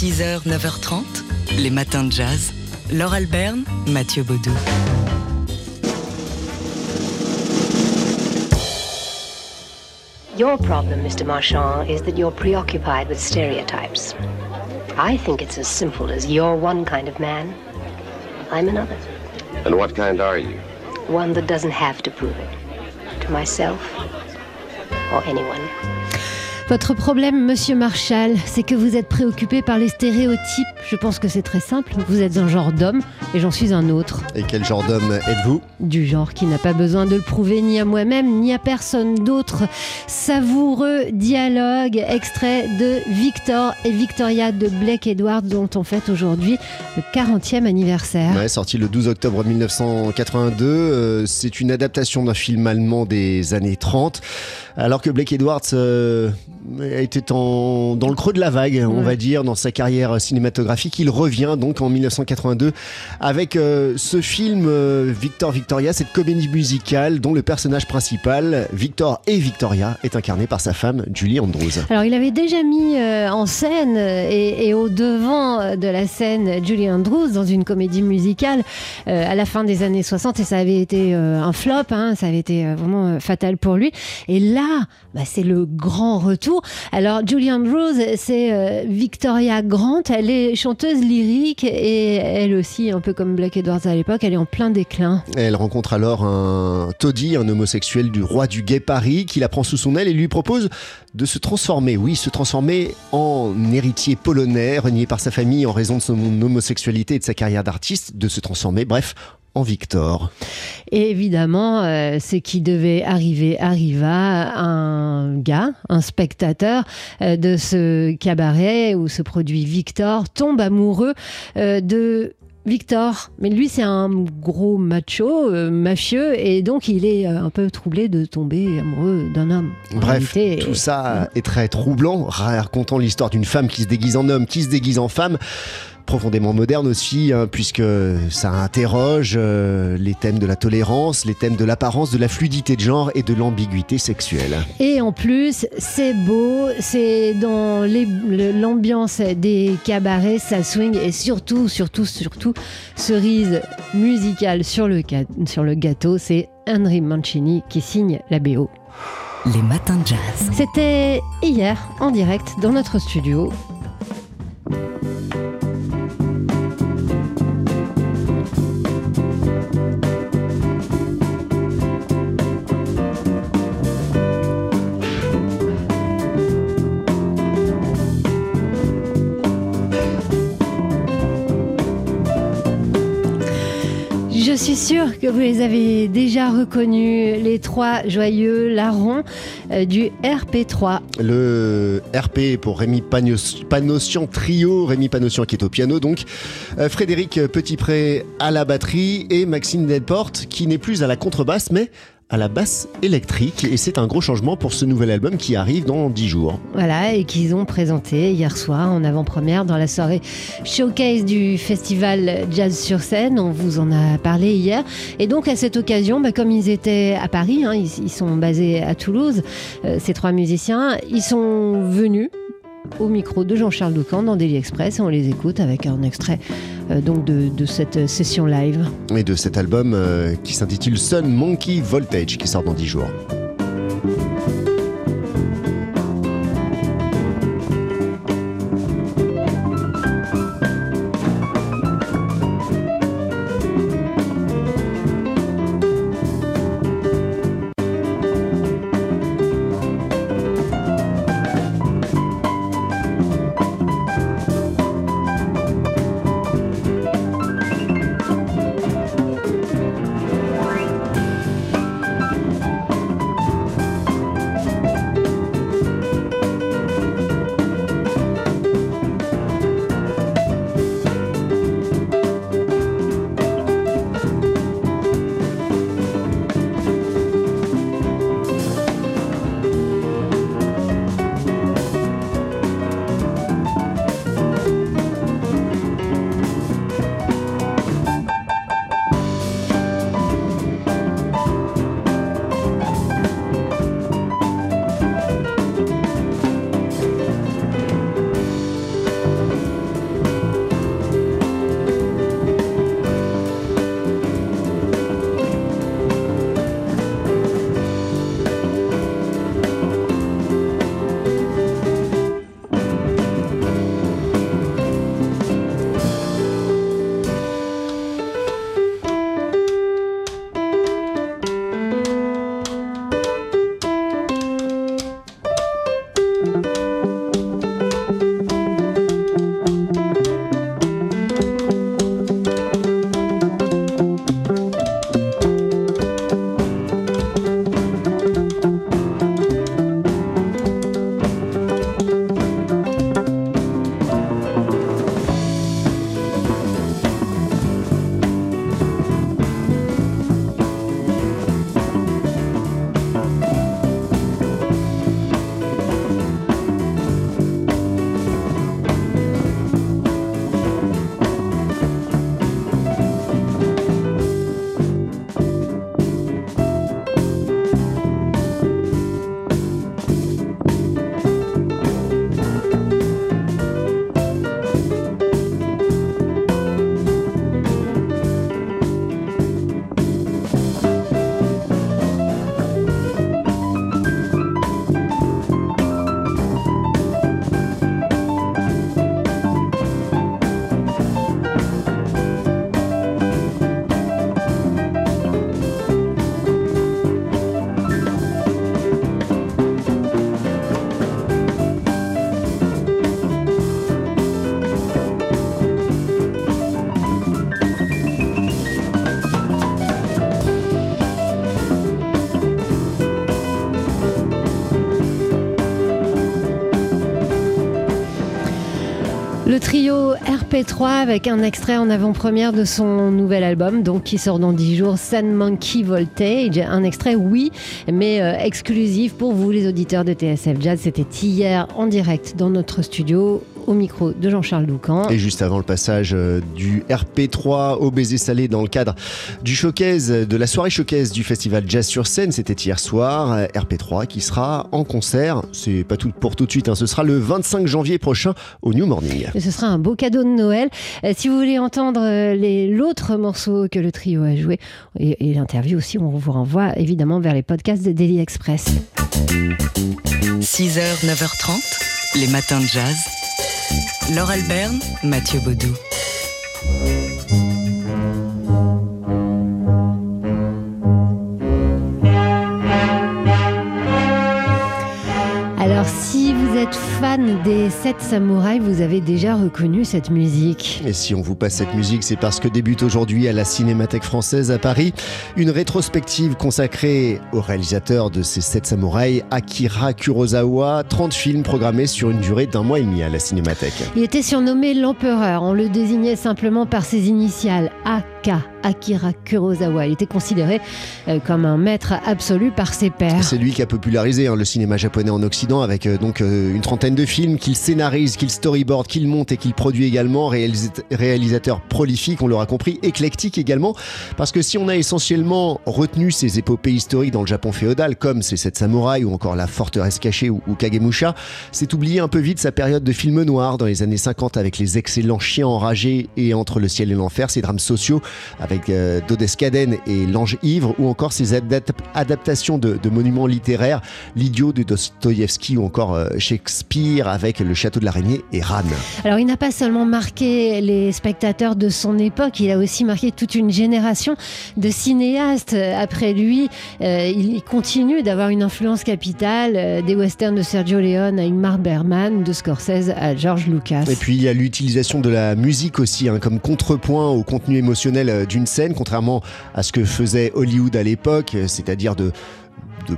6h, 9h30, les matins de jazz. Laure Alberne, Mathieu Baudou. Your problem, Mr. Marchand, is that you're preoccupied with stereotypes. I think it's as simple as you're one kind of man, I'm another. And what kind are you? One that doesn't have to prove it. To myself or anyone. Votre problème, monsieur Marshall, c'est que vous êtes préoccupé par les stéréotypes. Je pense que c'est très simple. Vous êtes un genre d'homme et j'en suis un autre. Et quel genre d'homme êtes-vous? Du genre qui n'a pas besoin de le prouver ni à moi-même ni à personne d'autre. Savoureux dialogue, extrait de Victor et Victoria de Blake Edwards, dont on fête aujourd'hui le 40e anniversaire. Ouais, sorti le 12 octobre 1982. euh, c'est une adaptation d'un film allemand des années 30. Alors que Blake Edwards euh, était en- dans le creux de la vague, on Ouais. va dire, dans sa carrière cinématographique. Il revient donc en 1982 avec euh, ce film euh, Victor Victoria, cette comédie musicale dont le personnage principal, Victor et Victoria, est incarné par sa femme Julie Andrews. Alors, il avait déjà mis euh, en scène et, et au devant de la scène Julie Andrews dans une comédie musicale à la fin des années 60 et ça avait été un flop, hein, ça avait été vraiment fatal pour lui. Et là, bah, c'est le grand retour. Alors, Julie Andrews, c'est euh, Victoria Grant, elle est chanteuse lyrique et elle aussi, un peu comme Black Edwards à l'époque, elle est en plein déclin. Elle rencontre alors un Toddy, un homosexuel du roi du gay Paris, qui la prend sous son aile et lui propose de se transformer, oui, se transformer en héritier polonais, renié par sa famille en raison de son homosexualité et de sa carrière d'artiste, de se transformer, bref, en Victor. Et évidemment, euh, ce qui devait arriver arriva. Un gars, un spectateur euh, de ce cabaret où se produit Victor, tombe amoureux euh, de Victor. Mais lui, c'est un gros macho, euh, mafieux, et donc il est euh, un peu troublé de tomber amoureux d'un homme. Bref, réalité, tout ça est très troublant, racontant l'histoire d'une femme qui se déguise en homme, qui se déguise en femme. Profondément moderne aussi, hein, puisque ça interroge euh, les thèmes de la tolérance, les thèmes de l'apparence, de la fluidité de genre et de l'ambiguïté sexuelle. Et en plus, c'est beau, c'est dans l'ambiance des cabarets, ça swing et surtout, surtout, surtout, cerise musicale sur le, sur le gâteau, c'est Henry Mancini qui signe la BO. Les matins de jazz. C'était hier en direct dans notre studio. Suis sûre que vous les avez déjà reconnus, les trois joyeux larrons euh, du RP3. Le RP pour Rémi Panossian Trio, Rémi Panossian qui est au piano donc, Euh, Frédéric Petitpré à la batterie et Maxime Delporte qui n'est plus à la contrebasse mais à la basse électrique et c'est un gros changement pour ce nouvel album qui arrive dans 10 jours. Voilà, et qu'ils ont présenté hier soir en avant-première dans la soirée showcase du festival Jazz sur scène. On vous en a parlé hier. Et donc, à cette occasion, bah, comme ils étaient à Paris, hein, ils, sont basés à Toulouse, euh, ces trois musiciens, ils sont venus au micro de Jean-Charles Doucan dans Daily Express et on les écoute avec un extrait euh, de, cette session live. Et de cet album euh, qui s'intitule Sun Monkey Voltage qui sort dans 10 jours. Le trio RP3 avec un extrait en avant-première de son nouvel album, donc qui sort dans 10 jours, Sun Monkey Voltage. Un extrait, oui, mais euh, exclusif pour vous, les auditeurs de TSF Jazz. C'était hier en direct dans notre studio au micro de Jean-Charles Doucan. Et juste avant le passage euh, du RP3 au baiser salé dans le cadre du showcase, de la soirée showcase du festival Jazz sur scène, c'était hier soir, euh, RP3 qui sera en concert, c'est pas tout pour tout de suite, hein, ce sera le 25 janvier prochain au New Morning. Et ce sera un beau cadeau de Noël. Euh, si vous voulez entendre l'autre morceau que le trio a joué, et, et l'interview aussi, on vous renvoie évidemment vers les podcasts de Daily Express. 6h, 9h30, les matins de jazz. Laure Alberne, Mathieu Baudou. 7 samouraïs, vous avez déjà reconnu cette musique. Et si on vous passe cette musique, c'est parce que débute aujourd'hui à la Cinémathèque française à Paris une rétrospective consacrée au réalisateur de ces 7 samouraïs, Akira Kurosawa. 30 films programmés sur une durée d'un mois et demi à la Cinémathèque. Il était surnommé l'empereur. On le désignait simplement par ses initiales, AK. Akira Kurosawa. Il était considéré euh, comme un maître absolu par ses pairs. C'est lui qui a popularisé hein, le cinéma japonais en Occident avec euh, donc euh, une trentaine de films qu'il scénarise, qu'il storyboard, qu'il monte et qu'il produit également. réalisateur prolifique, on l'aura compris, éclectique également. Parce que si on a essentiellement retenu ces épopées historiques dans le Japon féodal, comme ces sept samouraïs ou encore la forteresse cachée ou, ou Kagemusha, c'est oublier un peu vite sa période de film noir dans les années 50 avec les excellents chiens enragés et Entre le ciel et l'enfer, ces drames sociaux avec euh, Dodescaden et L'Ange ivre, ou encore ses adaptations de, monuments littéraires, L'idiot de Dostoïevski ou encore euh, Shakespeare avec Le Château de l'Araignée et Ran. Alors il n'a pas seulement marqué les spectateurs de son époque, il a aussi marqué toute une génération de cinéastes. Après lui, euh, il continue d'avoir une influence capitale des westerns de Sergio Leone à Ingmar Bergman, de Scorsese à George Lucas. Et puis il y a l'utilisation de la musique aussi, hein, comme contrepoint au contenu émotionnel d'une scène, contrairement à ce que faisait Hollywood à l'époque, c'est-à-dire de de,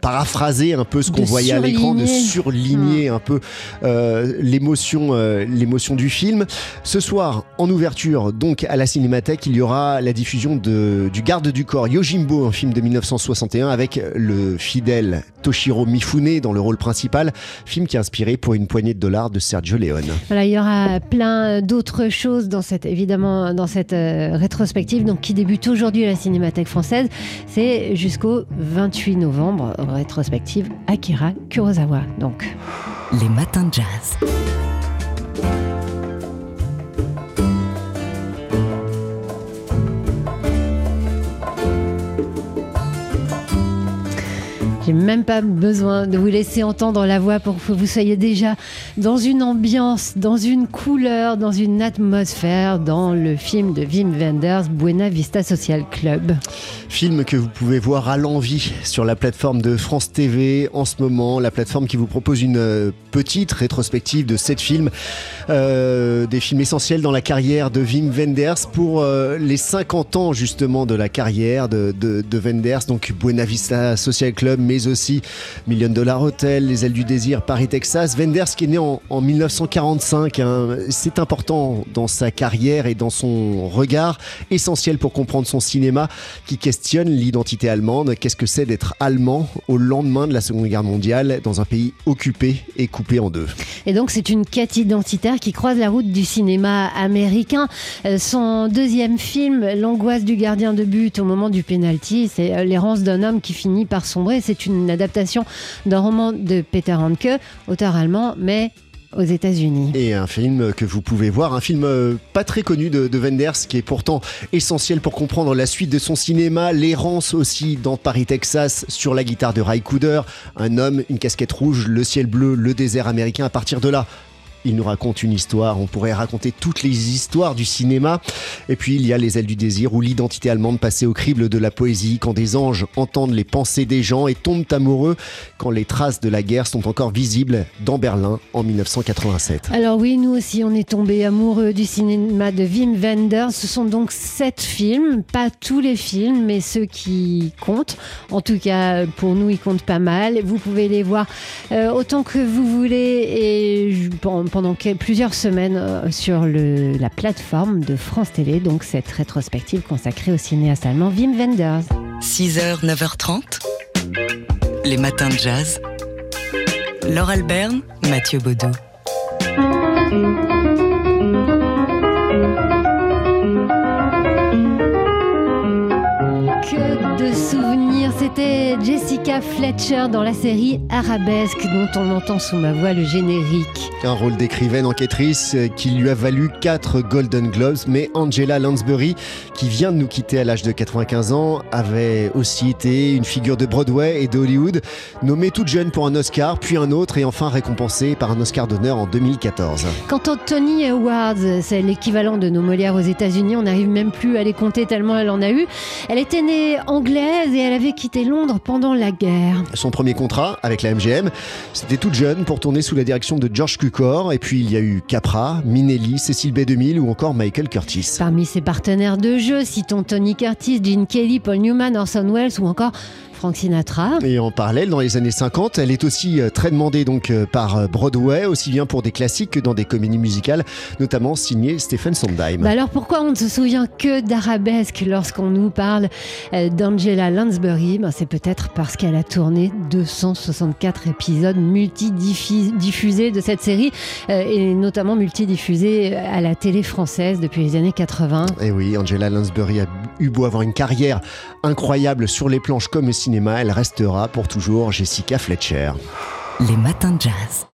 paraphraser un peu ce qu'on voyait à l'écran, de surligner un peu euh, l'émotion, euh, l'émotion du film. Ce soir, en ouverture, donc à la Cinémathèque, il y aura la diffusion de, du Garde du corps Yojimbo, un film de 1961 avec le fidèle Toshiro Mifune dans le rôle principal, film qui est inspiré pour une poignée de dollars de Sergio Leone. Voilà, il y aura plein d'autres choses dans cette, évidemment, dans cette euh, rétrospective, donc qui débute aujourd'hui à la Cinémathèque française. C'est jusqu'au 28 novembre, rétrospective Akira Kurosawa. Donc. Les matins de jazz. Même pas besoin de vous laisser entendre la voix pour que vous soyez déjà dans une ambiance, dans une couleur, dans une atmosphère, dans le film de Wim Wenders, Buena Vista Social Club. Film que vous pouvez voir à l'envie sur la plateforme de France TV en ce moment, la plateforme qui vous propose une euh, petite rétrospective de sept films, euh, des films essentiels dans la carrière de Wim Wenders pour euh, les 50 ans justement de la carrière de, de, de Wenders, donc Buena Vista Social Club, mais aussi Million Dollar Hotel, Les Ailes du Désir, Paris, Texas. Wenders qui est né en, 1945, hein. c'est important dans sa carrière et dans son regard, essentiel pour comprendre son cinéma qui questionne l'identité allemande. Qu'est-ce que c'est d'être allemand au lendemain de la Seconde Guerre mondiale dans un pays occupé et coupé en deux? Et donc c'est une quête identitaire qui croise la route du cinéma américain. Euh, son deuxième film, L'angoisse du gardien de but au moment du penalty, c'est euh, l'errance d'un homme qui finit par sombrer. C'est une adaptation d'un roman de Peter Handke, auteur allemand, mais aux États-Unis. Et un film que vous pouvez voir, un film euh, pas très connu de, de, Wenders, qui est pourtant essentiel pour comprendre la suite de son cinéma, l'errance aussi dans Paris, Texas, sur la guitare de Ray Cooder, un homme, une casquette rouge, le ciel bleu, le désert américain. À partir de là, il nous raconte une histoire. On pourrait raconter toutes les histoires du cinéma. Et puis il y a Les ailes du désir ou l'identité allemande passée au crible de la poésie quand des anges entendent les pensées des gens et tombent amoureux quand les traces de la guerre sont encore visibles dans Berlin en 1987. Alors oui, nous aussi on est tombés amoureux du cinéma de Wim Wenders. Ce sont donc sept films, pas tous les films, mais ceux qui comptent. En tout cas, pour nous, ils comptent pas mal. Vous pouvez les voir euh, autant que vous voulez et je pense pendant plusieurs semaines euh, sur le, la plateforme de France Télé, donc cette rétrospective consacrée au cinéaste allemand Wim Wenders. 6h, 9h30, les matins de jazz. Laure Alberne, Mathieu Baudou. Que de souvenirs, c'était Jessica Fletcher dans la série Arabesque dont on entend sous ma voix le générique. Un rôle d'écrivaine enquêtrice qui lui a valu 4 Golden Globes, mais Angela Lansbury, qui vient de nous quitter à l'âge de 95 ans, avait aussi été une figure de Broadway et de Hollywood, nommée toute jeune pour un Oscar, puis un autre et enfin récompensée par un Oscar d'honneur en 2014. Quant aux Tony Awards, c'est l'équivalent de nos Molières aux États-Unis, on n'arrive même plus à les compter tellement elle en a eu. Elle était née anglaise et elle avait quitté Londres pendant la guerre. Son premier contrat avec la MGM, c'était toute jeune pour tourner sous la direction de George Cukor. Et puis il y a eu Capra, Minelli, Cécile B2000 ou encore Michael Curtis. Parmi ses partenaires de jeu, citons Tony Curtis, Gene Kelly, Paul Newman, Orson Welles ou encore Frank Sinatra. Et en parallèle, dans les années 50, elle est aussi euh, très demandée donc euh, par Broadway, aussi bien pour des classiques que dans des comédies musicales, notamment signées Stephen Sondheim. Bah alors pourquoi on ne se souvient que d'Arabesque lorsqu'on nous parle euh, d'Angela Lansbury? Bah C'est peut-être parce qu'elle a tourné 264 épisodes multidiffusés de cette série et notamment multidiffusés à la télé française depuis les années 80. Et oui, Angela Lansbury a eu beau avoir une carrière incroyable sur les planches comme au elle restera pour toujours Jessica Fletcher. Les matins de jazz.